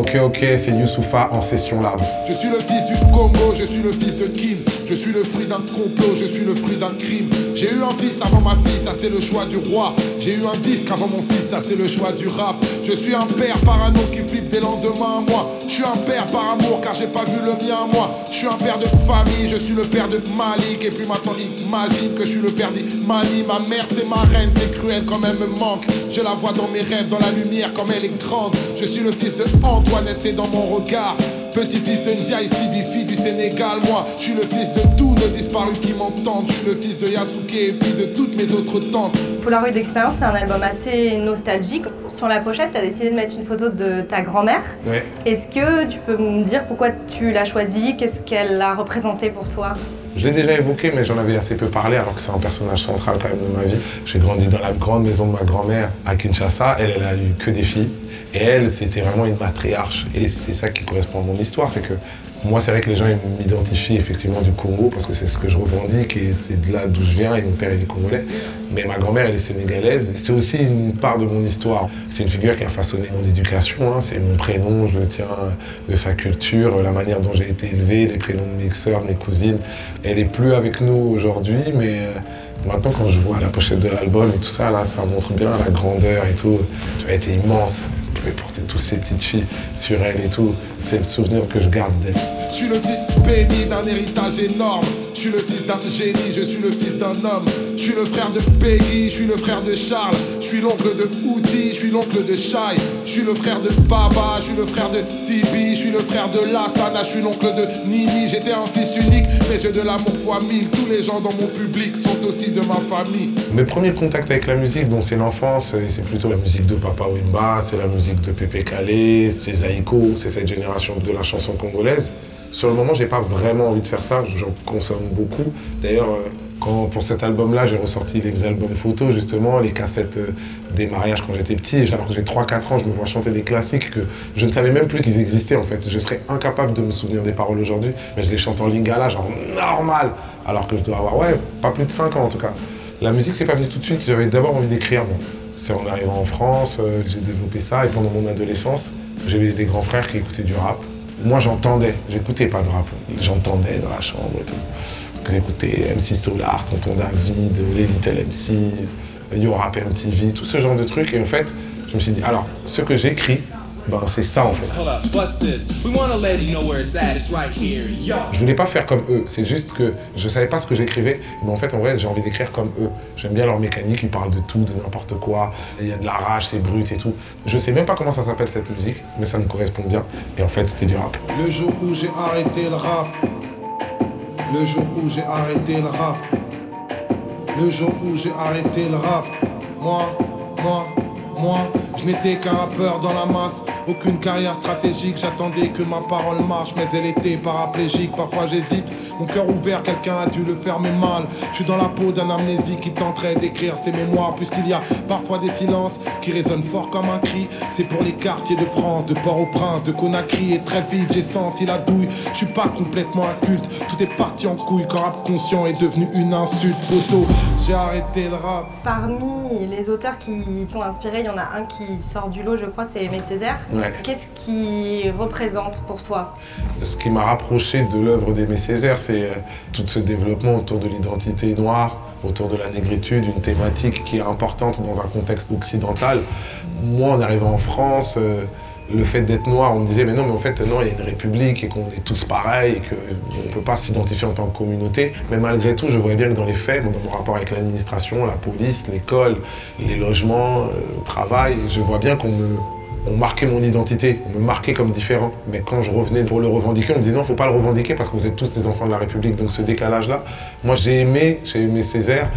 Ok, ok, c'est Youssoufa en session là. Je suis le fils du Congo, je suis le fils de Kim. Je suis le fruit d'un complot, je suis le fruit d'un crime. J'ai eu un fils avant ma fille, ça c'est le choix du roi. J'ai eu un disque avant mon fils, ça c'est le choix du rap. Je suis un père parano qui flippe des lendemains moi. Je suis un père par amour car j'ai pas vu le mien moi. Je suis un père de famille, je suis le père de Malik. Et puis maintenant imagine que je suis le père d'Imani. Ma mère c'est ma reine, c'est cruel quand elle me manque. Je la vois dans mes rêves, dans la lumière comme elle est grande. Je suis le fils de Antoinette, c'est dans mon regard. Petit-fils de Ndiaye Sibifi du Sénégal, moi je suis le fils de tous nos disparus qui m'entendent. Je suis le fils de Yasuke et puis de toutes mes autres tantes. Polaroid d'expérience, c'est un album assez nostalgique. Sur la pochette, tu as décidé de mettre une photo de ta grand-mère. Ouais. Est-ce que tu peux me dire pourquoi tu l'as choisie? Qu'est-ce qu'elle a représenté pour toi? Je l'ai déjà évoqué, mais j'en avais assez peu parlé, alors que c'est un personnage central quand même de ma vie. J'ai grandi dans la grande maison de ma grand-mère à Kinshasa. Elle, elle a eu que des filles. Et elle, c'était vraiment une matriarche. Et c'est ça qui correspond à mon histoire, c'est que moi, c'est vrai que les gens m'identifient effectivement du Congo parce que c'est ce que je revendique et c'est de là d'où je viens et mon père est congolais. Mais ma grand-mère, elle est sénégalaise. C'est aussi une part de mon histoire. C'est une figure qui a façonné mon éducation. hein. C'est mon prénom, je le tiens de sa culture, la manière dont j'ai été élevé, les prénoms de mes de mes cousines. Elle est plus avec nous aujourd'hui, mais euh, maintenant quand je vois la pochette de l'album et tout ça, là, ça montre bien la grandeur et tout. Ça a été immense. Je pouvais porter toutes ces petites filles sur elle et tout. C'est le souvenir que je garde d'elle. Je suis le fils béni d'un héritage énorme. Je suis le fils d'un génie, je suis le fils d'un homme. Je suis le frère de Peggy, je suis le frère de Charles. Je suis l'oncle de Outi, je suis l'oncle de Shai. Je suis le frère de Baba, je suis le frère de Sibi, je suis le frère de Lassana, je suis l'oncle de Nini. J'étais un fils unique, mais j'ai de l'amour fois mille. Tous les gens dans mon public sont aussi de ma famille. Mes premiers contacts avec la musique, donc c'est l'enfance, et c'est plutôt la musique de Papa Wimba, c'est la musique de Pépé Calé, c'est Zaïko, c'est cette génération de la chanson congolaise. Sur le moment, j'ai pas vraiment envie de faire ça, j'en consomme beaucoup. D'ailleurs, euh, quand pour cet album-là, j'ai ressorti les albums photos, justement, les cassettes euh, des mariages quand j'étais petit. Et Alors que j'ai 3-4 ans, je me vois chanter des classiques que je ne savais même plus qu'ils existaient en fait. Je serais incapable de me souvenir des paroles aujourd'hui, mais je les chante en lingala, genre normal. Alors que je dois avoir, ouais, pas plus de 5 ans en tout cas. La musique, c'est pas venu tout de suite, j'avais d'abord envie d'écrire, moi. C'est en arrivant en France, euh, j'ai développé ça, et pendant mon adolescence, j'avais des grands frères qui écoutaient du rap. Moi, j'entendais, j'écoutais pas de rap, j'entendais dans la chambre et tout. J'écoutais MC Solar, Tonton David, les Little MC, Yo Rap MTV, tout ce genre de trucs. Et en fait, je me suis dit, alors, ce que j'écris, ben, c'est ça en fait. Hold up, bust this. We wanna let you know where it's at. It's right here. Yo. Je voulais pas faire comme eux, c'est juste que je savais pas ce que j'écrivais, mais en fait, en vrai, j'ai envie d'écrire comme eux. J'aime bien leur mécanique, ils parlent de tout, de n'importe quoi, il y a de la rage, c'est brut et tout. Je sais même pas comment ça s'appelle cette musique, mais ça me correspond bien. Et en fait, c'était du rap. Le jour où j'ai arrêté le rap. Le jour où j'ai arrêté le rap. Le jour où j'ai arrêté le rap. Moi, moi, moi, je n'étais qu'un rappeur dans la masse. Aucune carrière stratégique, j'attendais que ma parole marche, mais elle était paraplégique. Parfois j'hésite, mon cœur ouvert, quelqu'un a dû le fermer mal. Je suis dans la peau d'un amnésique qui tenterait d'écrire ses mémoires, puisqu'il y a parfois des silences qui résonnent fort comme un cri. C'est pour les quartiers de France, de Port-au-Prince, de Conakry, et très vite j'ai senti la douille. Je suis pas complètement inculte, tout est parti en couille quand rap conscient est devenu une insulte. Poteau, j'ai arrêté le rap. Parmi les auteurs qui t'ont inspiré, il y en a un qui sort du lot, je crois, c'est Aimé Césaire. Ouais. Qu'est-ce qui représente pour toi Ce qui m'a rapproché de l'œuvre d'Aimé Césaire, c'est euh, tout ce développement autour de l'identité noire, autour de la négritude, une thématique qui est importante dans un contexte occidental. Moi, en arrivant en France, euh, le fait d'être noir, on me disait, mais non, mais en fait, non, il y a une république et qu'on est tous pareils et qu'on ne peut pas s'identifier en tant que communauté. Mais malgré tout, je voyais bien que dans les faits, dans mon rapport avec l'administration, la police, l'école, les logements, euh, le travail, je vois bien qu'on me, on marquait mon identité, on me marquait comme différent. Mais quand je revenais pour le revendiquer, on me disait non, faut pas le revendiquer parce que vous êtes tous des enfants de la République. Donc ce décalage-là, moi j'ai aimé, j'ai aimé Césaire.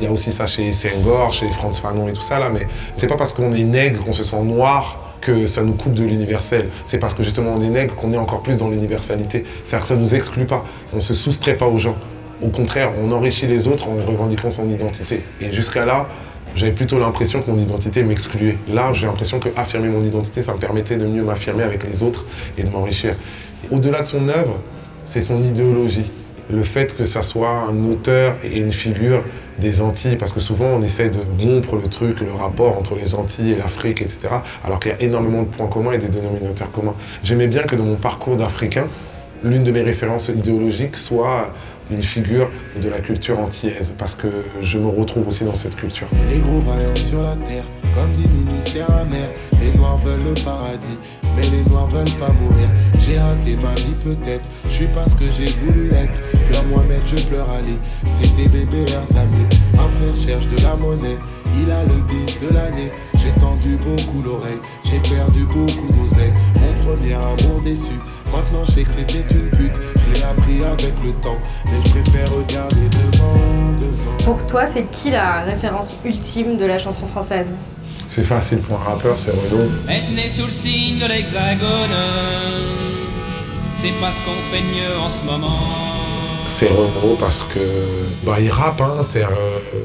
Il y a aussi ça chez Senghor, chez Franz Fanon et tout ça là, mais c'est pas parce qu'on est nègre qu'on se sent noir que ça nous coupe de l'universel. C'est parce que justement on est nègre qu'on est encore plus dans l'universalité. C'est-à-dire que ça nous exclut pas. On se soustrait pas aux gens. Au contraire, on enrichit les autres en revendiquant son identité. Et jusqu'à là, j'avais plutôt l'impression que mon identité m'excluait. Là, j'ai l'impression que affirmer mon identité, ça me permettait de mieux m'affirmer avec les autres et de m'enrichir. Au-delà de son œuvre, c'est son idéologie. Le fait que ça soit un auteur et une figure des Antilles, parce que souvent on essaie de rompre le truc, le rapport entre les Antilles et l'Afrique, etc. Alors qu'il y a énormément de points communs et des dénominateurs communs. J'aimais bien que dans mon parcours d'Africain, l'une de mes références idéologiques soit une figure de la culture antillaise, parce que je me retrouve aussi dans cette culture. Les gros vaillants sur la terre, comme des ministères amers. Les noirs veulent le paradis, mais les noirs veulent pas mourir. J'ai raté ma vie peut-être, je suis pas ce que j'ai voulu être. Pleure Mohamed, je pleure Ali, c'était mes meilleurs amis. Un frère cherche de la monnaie, il a le bis de l'année. J'ai tendu beaucoup l'oreille, j'ai perdu beaucoup d'oseille. Mon premier amour déçu, maintenant je sais que c'était une pute. Je l'ai appris avec le temps, mais je préfère regarder devant, devant. Pour toi, c'est qui la référence ultime de la chanson française C'est facile pour un rappeur, c'est Renaud. Être né sous le signe de l'hexagone, c'est pas ce qu'on fait de mieux en ce moment. C'est Renaud parce que bah, il rappe, hein, c'est, euh,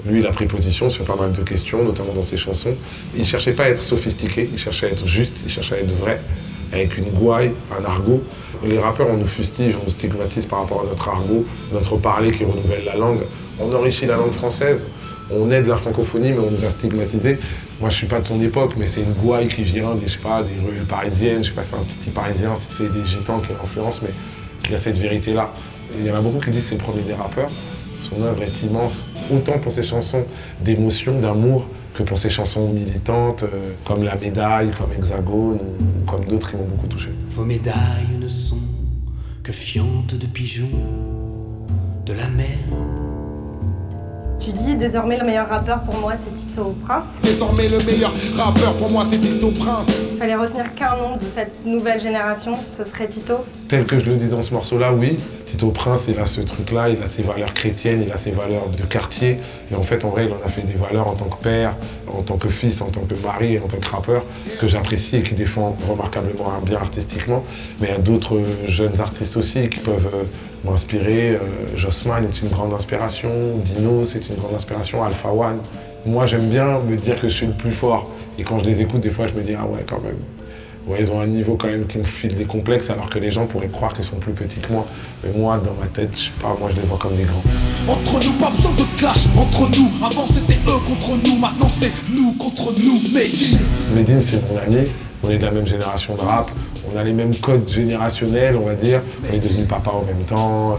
lui il a pris position sur pas mal de questions, notamment dans ses chansons. Il cherchait pas à être sophistiqué, il cherchait à être juste, il cherchait à être vrai, avec une gouaille, un argot. Les rappeurs, on nous fustige, on nous stigmatise par rapport à notre argot, notre parler qui renouvelle la langue. On enrichit la langue française, on aide la francophonie, mais on nous a stigmatisé. Moi, je suis pas de son époque, mais c'est une gouaille qui vient des, je sais pas, des rues parisiennes, je sais pas si c'est un petit parisien, si c'est des gitans qui influencent, mais il y a cette vérité-là. Il y en a beaucoup qui disent que c'est le premier des rappeurs. Son œuvre est immense, autant pour ses chansons d'émotion, d'amour, que pour ses chansons militantes, euh, comme La Médaille, comme Hexagone, ou comme d'autres qui m'ont beaucoup touché. Vos médailles ne sont que fientes de pigeons de la mer. Tu dis désormais le meilleur rappeur pour moi c'est Tito Prince. Désormais le meilleur rappeur pour moi c'est Tito Prince. S'il fallait retenir qu'un nom de cette nouvelle génération, ce serait Tito. Tel que je le dis dans ce morceau-là, oui. Tito Prince, il a ce truc-là, il a ses valeurs chrétiennes, il a ses valeurs de quartier. Et en fait, en vrai, il en a fait des valeurs en tant que père, en tant que fils, en tant que mari en tant que rappeur que j'apprécie et qui défend remarquablement bien artistiquement. Mais il y a d'autres jeunes artistes aussi qui peuvent euh, m'inspirer. Euh, Jossman est une grande inspiration, Dino c'est une grande inspiration, Alpha One. Moi, j'aime bien me dire que je suis le plus fort. Et quand je les écoute, des fois, je me dis, ah ouais, quand même. Ouais, ils ont un niveau quand même qui me file des complexes, alors que les gens pourraient croire qu'ils sont plus petits que moi. Mais moi, dans ma tête, je sais pas, moi, je les vois comme des grands. Entre nous, pas besoin de clash entre nous. Avant c'était eux contre nous, maintenant c'est nous contre nous. Mehdi. Medine, c'est mon ami. On est de la même génération de rap. On a les mêmes codes générationnels, on va dire. On est devenus papa en même temps.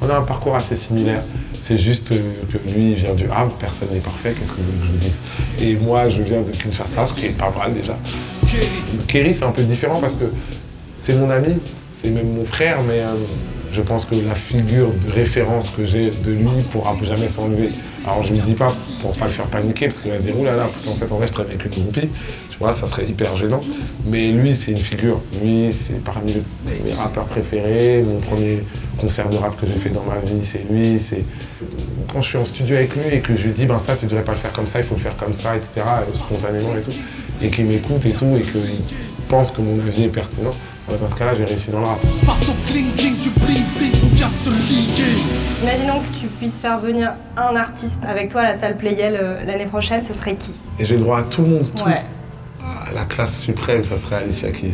On a un parcours assez similaire. C'est juste euh, que lui, il vient du Havre. Personne n'est parfait, qu'est-ce que je vous dise. Et moi, je viens de Kinshasa, ce qui est pas mal déjà. Kerry, c'est un peu différent parce que c'est mon ami, c'est même mon frère, mais euh, je pense que la figure de référence que j'ai de lui pourra jamais s'enlever. Alors je ne dis pas pour pas le faire paniquer, parce qu'il va dire, oh là là, qu'en fait, en vrai, je traîne avec une groupie, tu vois, ça serait hyper gênant. Mais lui, c'est une figure. Lui, c'est parmi mes rappeurs préférés. Mon premier concert de rap que j'ai fait dans ma vie, c'est lui. C'est quand je suis en studio avec lui et que je lui dis, ben ça, tu devrais pas le faire comme ça, il faut le faire comme ça, etc., spontanément et tout, et qu'il m'écoute et tout, et qu'il pense que mon avis est pertinent, ben, dans ce cas-là, j'ai réussi dans le rap. Imaginons que tu puisses faire venir un artiste avec toi à la salle Playel euh, l'année prochaine, ce serait qui? Et j'ai le droit à tout le monde, tout. Ouais. Ah, la classe suprême, ça serait Alicia Keys.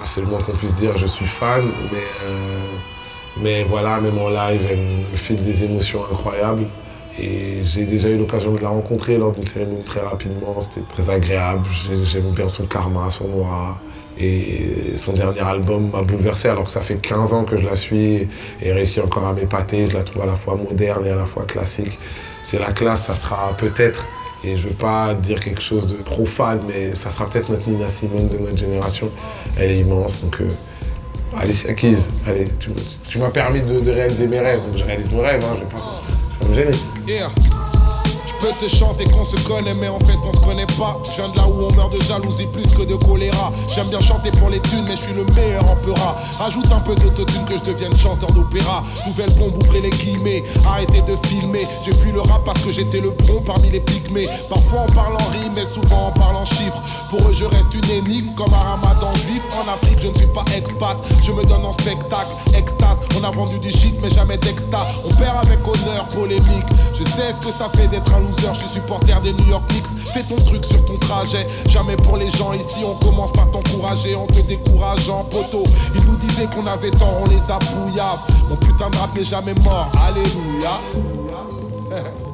Ah, C'est le moins qu'on puisse dire, je suis fan, mais, euh, mais voilà, même en live, elle me file des émotions incroyables. Et j'ai déjà eu l'occasion de la rencontrer lors d'une cérémonie très rapidement, c'était très agréable. J'ai- J'aime bien son karma, son aura. Et son dernier album m'a bouleversé alors que ça fait 15 ans que je la suis et réussi encore à m'épater. Je la trouve à la fois moderne et à la fois classique. C'est la classe, ça sera peut-être, et je veux pas dire quelque chose de profane, mais ça sera peut-être notre Nina Simone de notre génération. Elle est immense, donc euh, Alicia Keys, allez, tu, m'as permis de, réaliser mes rêves, donc je réalise mes rêves, hein, je vais pas, me gêner. Je peux te chanter qu'on se connaît, mais en fait on se connaît pas. Je viens de là où on meurt de jalousie plus que de choléra. J'aime bien chanter pour les thunes, mais je suis le meilleur en peura. Rajoute un peu d'autotune que je devienne chanteur d'opéra. Nouvelle bombe, ouvrez les guillemets. Arrêtez de filmer. J'ai fui le rap parce que j'étais le pro parmi les pygmées. Parfois on parle en rime, mais souvent on parle en chiffres. Pour eux, je reste une énigme comme un ramadan juif. En Afrique, je ne suis pas expat. Je me donne en spectacle, extase. On a vendu du shit, mais jamais d'exta. On perd avec honneur, polémique. Je sais ce que ça fait d'être un je suis supporter des New York Knicks. Fais ton truc sur ton trajet. Jamais pour les gens ici, on commence par t'encourager en te décourageant, poteau. Ils nous disaient qu'on avait tort, on les a brouillaves. Mon putain de rap n'est jamais mort. Alléluia.